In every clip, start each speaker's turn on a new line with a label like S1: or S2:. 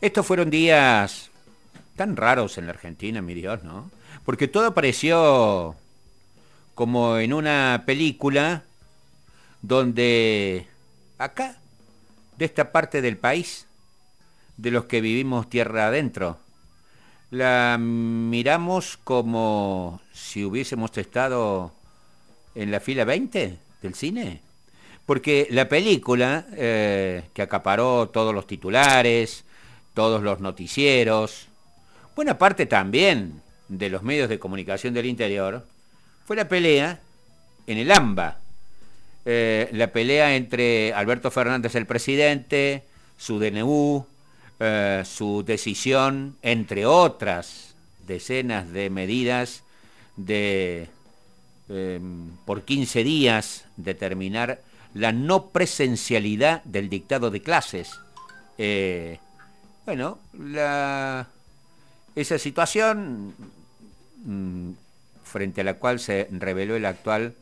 S1: Estos fueron días tan raros en la Argentina, mi Dios, ¿no? Porque todo pareció como en una película donde acá, de esta parte del país, de los que vivimos tierra adentro, la miramos como si hubiésemos estado en la fila 20 del cine. Porque la película, eh, que acaparó todos los titulares, todos los noticieros, buena parte también de los medios de comunicación del interior, fue la pelea en el AMBA. Eh, la pelea entre Alberto Fernández, el presidente, su DNU, eh, su decisión, entre otras decenas de medidas, de em, por 15 días determinar la no presencialidad del dictado de clases. Eh, bueno, esa situación mm, frente a la cual se reveló el actual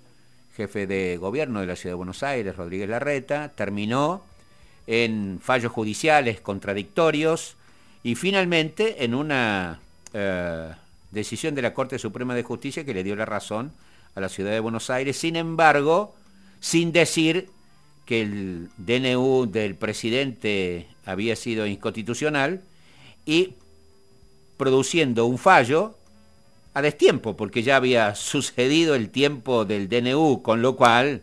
S1: jefe de gobierno de la Ciudad de Buenos Aires, Rodríguez Larreta, terminó en fallos judiciales contradictorios y finalmente en una eh, decisión de la Corte Suprema de Justicia que le dio la razón a la ciudad de Buenos Aires, sin embargo, sin decir que el DNU del presidente había sido inconstitucional y produciendo un fallo a destiempo, porque ya había sucedido el tiempo del DNU, con lo cual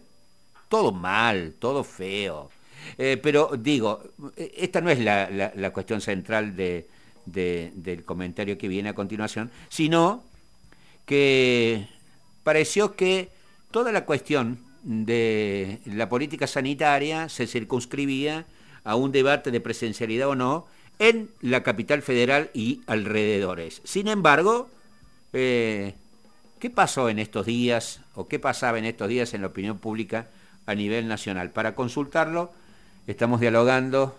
S1: todo mal, todo feo. Eh, pero digo, esta no es la, cuestión central del comentario que viene a continuación, sino que pareció que toda la cuestión de la política sanitaria se circunscribía a un debate de presencialidad o no en la capital federal y alrededores. Sin embargo, eh, ¿qué pasó en estos días o qué pasaba en estos días en la opinión pública a nivel nacional? Para consultarlo, Estamos dialogando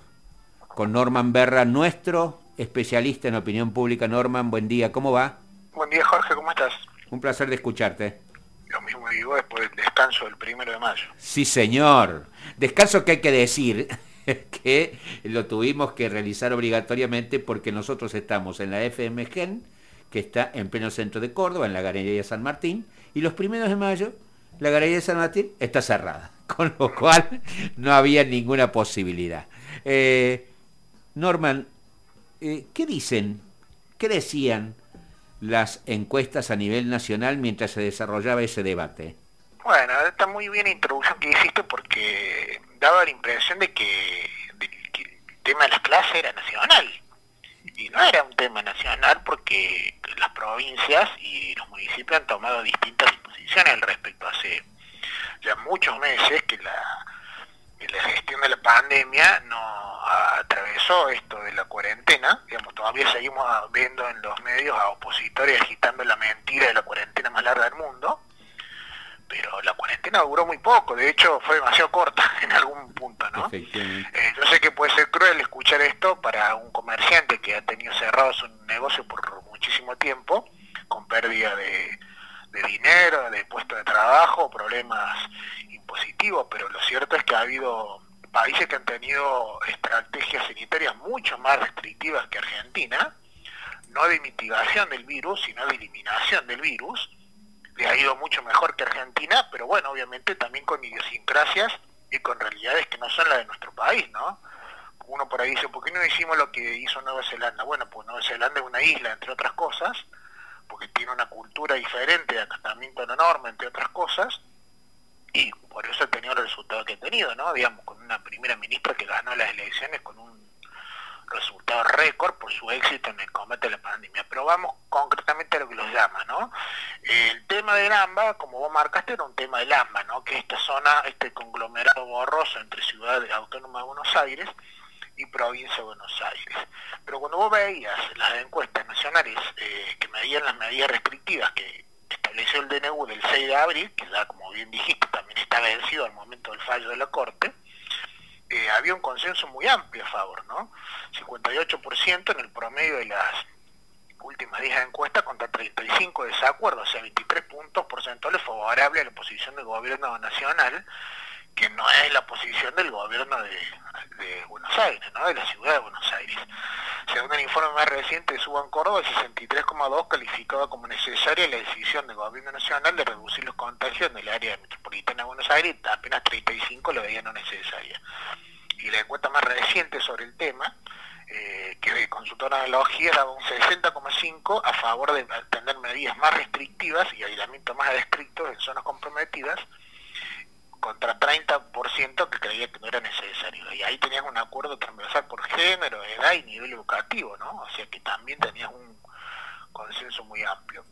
S1: con Norman Berra, nuestro especialista en opinión pública. Norman, buen día, ¿cómo va?
S2: Buen día, Jorge, ¿cómo estás?
S1: Un placer de escucharte.
S2: Digo después del descanso del primero de mayo.
S1: Sí, señor. Descanso que hay que decir que lo tuvimos que realizar obligatoriamente porque nosotros estamos en la FM Gen, que está en pleno centro de Córdoba, en la Galería San Martín, y los primeros de mayo, la Galería de San Martín está cerrada. con lo cual no había ninguna posibilidad. Eh, Norman, eh, ¿qué dicen, qué decían las encuestas a nivel nacional mientras se desarrollaba ese debate?
S2: Bueno, está muy bien la introducción que hiciste porque daba la impresión de que, de que el tema de las clases era nacional. Y no era un tema nacional porque las provincias y los municipios han tomado distintas disposiciones al respecto hace ya muchos meses que la, la gestión de la pandemia no atravesó esto de la cuarentena, digamos, todavía seguimos viendo en los medios a opositores agitando la mentira de la cuarentena más larga del mundo, pero la cuarentena duró muy poco, de hecho fue demasiado corta en algún punto, ¿no? Eh, yo sé que puede ser cruel escuchar esto para un comerciante que ha tenido cerrado su negocio por muchísimo tiempo, con pérdida de, de dinero, de puesto de trabajo, problemas pero lo cierto es que ha habido países que han tenido estrategias sanitarias mucho más restrictivas que Argentina, no de mitigación del virus, sino de eliminación del virus. Le ha ido mucho mejor que Argentina, pero bueno, obviamente también con idiosincrasias y con realidades que no son las de nuestro país, ¿no? Uno por ahí dice, ¿por qué no hicimos lo que hizo Nueva Zelanda? Bueno, pues Nueva Zelanda es una isla, entre otras cosas, porque tiene una cultura diferente acatamiento a la entre otras cosas, y por eso ha tenido el resultado que ha tenido, ¿no? Digamos, con una primera ministra que ganó las elecciones con un resultado récord por su éxito en el combate a la pandemia. Pero vamos concretamente a lo que los llama, ¿no? El tema del AMBA, como vos marcaste, era un tema del AMBA, ¿no? Que esta zona, este conglomerado borroso entre ciudades autónomas de Buenos Aires, y provincia de Buenos Aires. Pero cuando vos veías las encuestas nacionales eh, que medían las medidas restrictivas que estableció el DNU del 6 de abril, que ya como bien dijiste también está vencido al momento del fallo de la Corte, eh, había un consenso muy amplio a favor, ¿no? 58% en el promedio de las últimas 10 encuestas contra 35 de desacuerdo, o sea, 23 puntos porcentuales favorables a la posición del gobierno nacional que no es la posición del gobierno de, Buenos Aires, ¿no? de la ciudad de Buenos Aires. Según el informe más reciente de Suban Córdoba, el 63,2 calificaba como necesaria la decisión del gobierno nacional de reducir los contagios en el área metropolitana de Buenos Aires, apenas 35 lo veían no necesaria. Y la encuesta más reciente sobre el tema, eh, que consultó analogía, era un 60,5 a favor de tener medidas más restrictivas y aislamiento más estrictos en zonas comprometidas, contra 30% que creía que no era necesario. Y ahí tenías un acuerdo transversal por género, edad y nivel educativo, ¿no? O sea que también tenías un consenso muy amplio.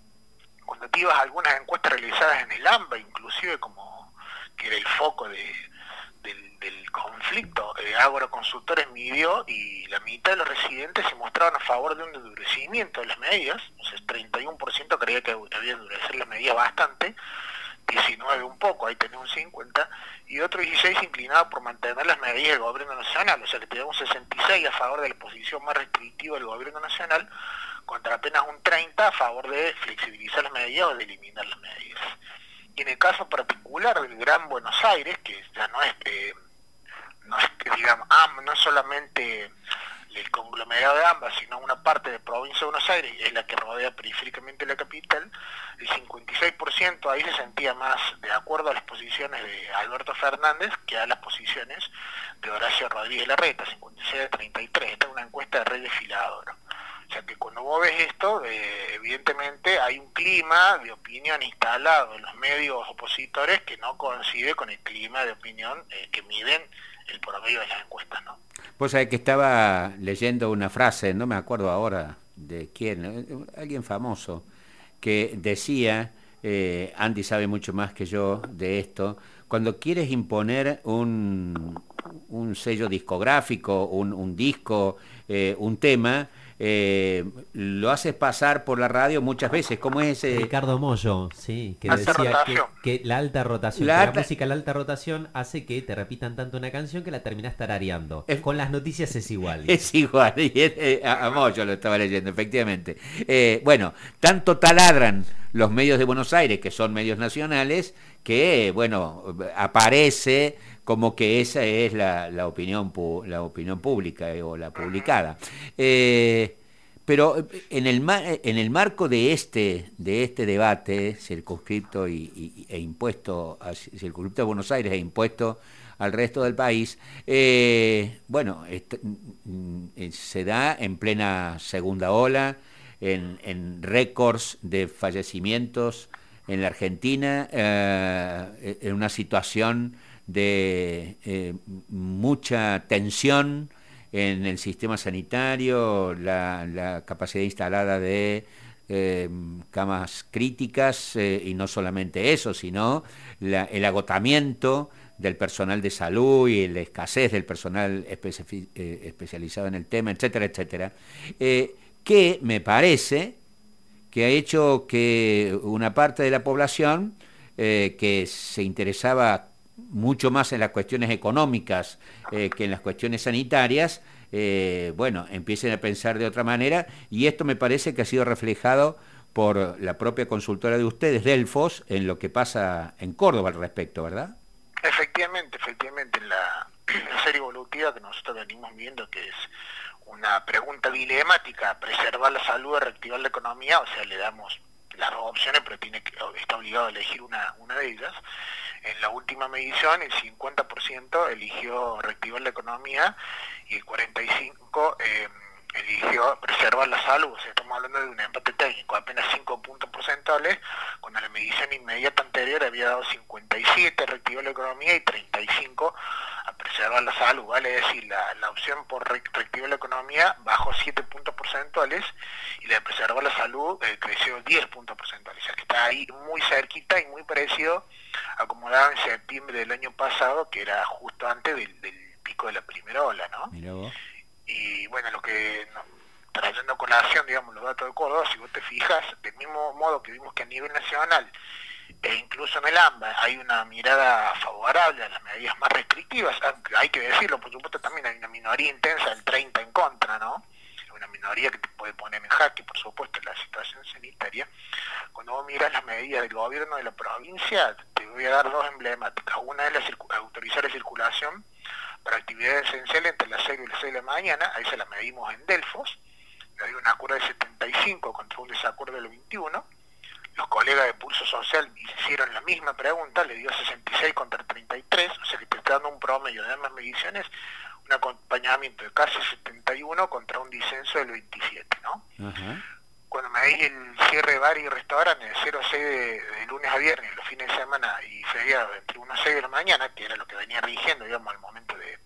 S2: Cuando te ibas a algunas encuestas realizadas en el AMBA, inclusive como que era el foco de, del, conflicto, eh, Agroconsultores midió y la mitad de los residentes se mostraban a favor de un endurecimiento de las medidas, o sea, 31% creía que había endurecer las medidas bastante, 19 un poco, ahí tenía un 50, y otro 16 inclinado por mantener las medidas del gobierno nacional, o sea que tenía un 66 a favor de la posición más restrictiva del gobierno nacional, contra apenas un 30 a favor de flexibilizar las medidas o de eliminar las medidas. Y en el caso particular del Gran Buenos Aires, que ya no es, eh, no es digamos, no es solamente el conglomerado de ambas, sino una parte de provincia de Buenos Aires, es la que rodea periféricamente la capital, el 56% ahí se sentía más de acuerdo a las posiciones de Alberto Fernández que a las posiciones de Horacio Rodríguez Larreta, 56 a 33. Esta es una encuesta de red desfiladora. O sea que cuando vos ves esto, eh, evidentemente hay un clima de opinión instalado en los medios opositores que no coincide con el clima de opinión eh, que miden el promedio de las encuestas, ¿no?
S1: Pues sabés que estaba leyendo una frase, no me acuerdo ahora de quién, eh, alguien famoso, que decía, Andy sabe mucho más que yo de esto, cuando quieres imponer un, sello discográfico, un, disco, un tema, eh, lo haces pasar por la radio muchas veces, como es ese...
S3: Ricardo Mollo, sí, que decía que, la alta rotación, la, música, la alta rotación hace que te repitan tanto una canción que la terminas tarareando. Con las noticias es igual.
S1: Es igual, y eh, a, Mollo lo estaba leyendo, efectivamente. Eh, bueno, tanto taladran los medios de Buenos Aires, que son medios nacionales, que, bueno, aparece como que esa es la, opinión, la opinión pública eh, o la publicada. Eh, pero en el, en el marco de este, de este debate circunscripto y, e impuesto, circunscripto a Buenos Aires e impuesto al resto del país, eh, bueno, mm, se da en plena segunda ola, en récords de fallecimientos en la Argentina, en una situación de eh, mucha tensión en el sistema sanitario, la, capacidad instalada de eh, camas críticas eh, y no solamente eso, sino el agotamiento del personal de salud y la escasez del personal especializado en el tema, etcétera, etcétera, que me parece que ha hecho que una parte de la población que se interesaba mucho más en las cuestiones económicas eh, que en las cuestiones sanitarias, eh, bueno, empiecen a pensar de otra manera y esto me parece que ha sido reflejado por la propia consultora de ustedes, Delfos, en lo que pasa en Córdoba al respecto, ¿verdad?
S2: Efectivamente, efectivamente, en la, serie evolutiva que nosotros venimos viendo, que es una pregunta dilemática, preservar la salud o reactivar la economía, o sea, le damos las dos opciones, pero tiene que, está obligado a elegir una, una de ellas. En la última medición, el 50% eligió reactivar la economía y el 45% eh, eligió preservar la salud. O sea, estamos hablando de un empate técnico, apenas 5 puntos porcentuales, cuando la medición inmediata anterior había dado 57 reactivar la economía y 35 a preservar la salud, vale decir, la, la opción por reactivar la economía bajó 7 puntos porcentuales y la de preservar la salud eh, creció 10 puntos porcentuales, o sea que está ahí muy cerquita y muy parecido acomodado en septiembre del año pasado, que era justo antes del, pico de la primera ola, ¿no? Y bueno, lo que trayendo con la acción, digamos, los datos de Córdoba, si vos te fijas, del mismo modo que vimos que a nivel nacional e incluso en el AMBA hay una mirada favorable a las medidas más restrictivas, hay que decirlo, por supuesto también hay una minoría intensa del 30 en contra, ¿no? Una minoría que te puede poner en jaque, por supuesto, la situación sanitaria. Cuando vos miras las medidas del gobierno de la provincia, te voy a dar dos emblemáticas. Una es la autorizar la circulación para actividades esenciales entre las 6 y las 6 de la mañana, ahí se la medimos en Delfos, le dio un acuerdo de 75 contra un desacuerdo del 21. Los colegas de Pulso Social hicieron la misma pregunta, le dio 66 contra 33, o sea que te está dando un promedio de ambas mediciones, un acompañamiento de casi 71 contra un disenso del 27, ¿no? Cuando me veis el cierre de bar y restaurantes de 0 a 6 de, lunes a viernes, los fines de semana y feriado entre 1 a 6 de la mañana, que era lo que venía rigiendo, digamos, al momento de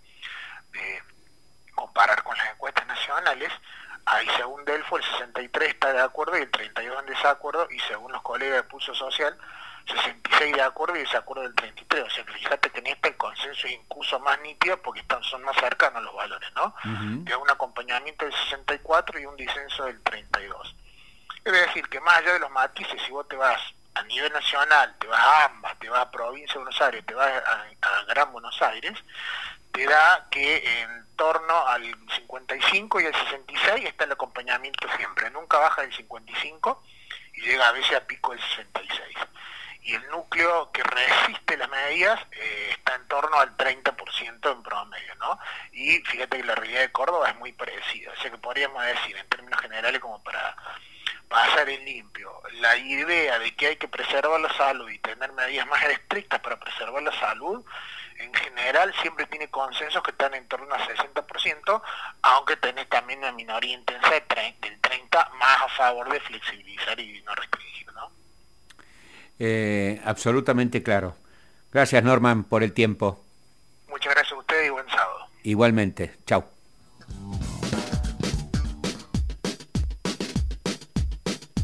S2: comparar con las encuestas nacionales, ahí según Delfo el 63 está de acuerdo y el 32 en desacuerdo, y según los colegas de Pulso Social, 66 de acuerdo y desacuerdo del 33. O sea que fíjate que en este el consenso es incluso más nítido porque están, son más cercanos los valores, ¿no? Uh un acompañamiento del 64 y un disenso del 32. Es decir, que más allá de los matices, si vos te vas a nivel nacional, te vas a ambas, te vas a provincia de Buenos Aires, te vas a Gran Buenos Aires, te da que en torno al 55 y el 66 está el acompañamiento siempre, nunca baja del 55 y llega a veces a pico del 66. Y el núcleo que resiste las medidas eh, está en torno al 30% en promedio, ¿no? Y fíjate que la realidad de Córdoba es muy parecida, o sea que podríamos decir en términos generales como para pasar en limpio, la idea de que hay que preservar la salud y tener medidas más estrictas para preservar la salud en general siempre tiene consensos que están en torno al 60%, aunque tenés también una minoría intensa del 30% más a favor de flexibilizar y no restringir. ¿no?
S1: Eh, absolutamente claro. Gracias Norman por el tiempo.
S2: Muchas gracias a usted y buen sábado.
S1: Igualmente. Chao.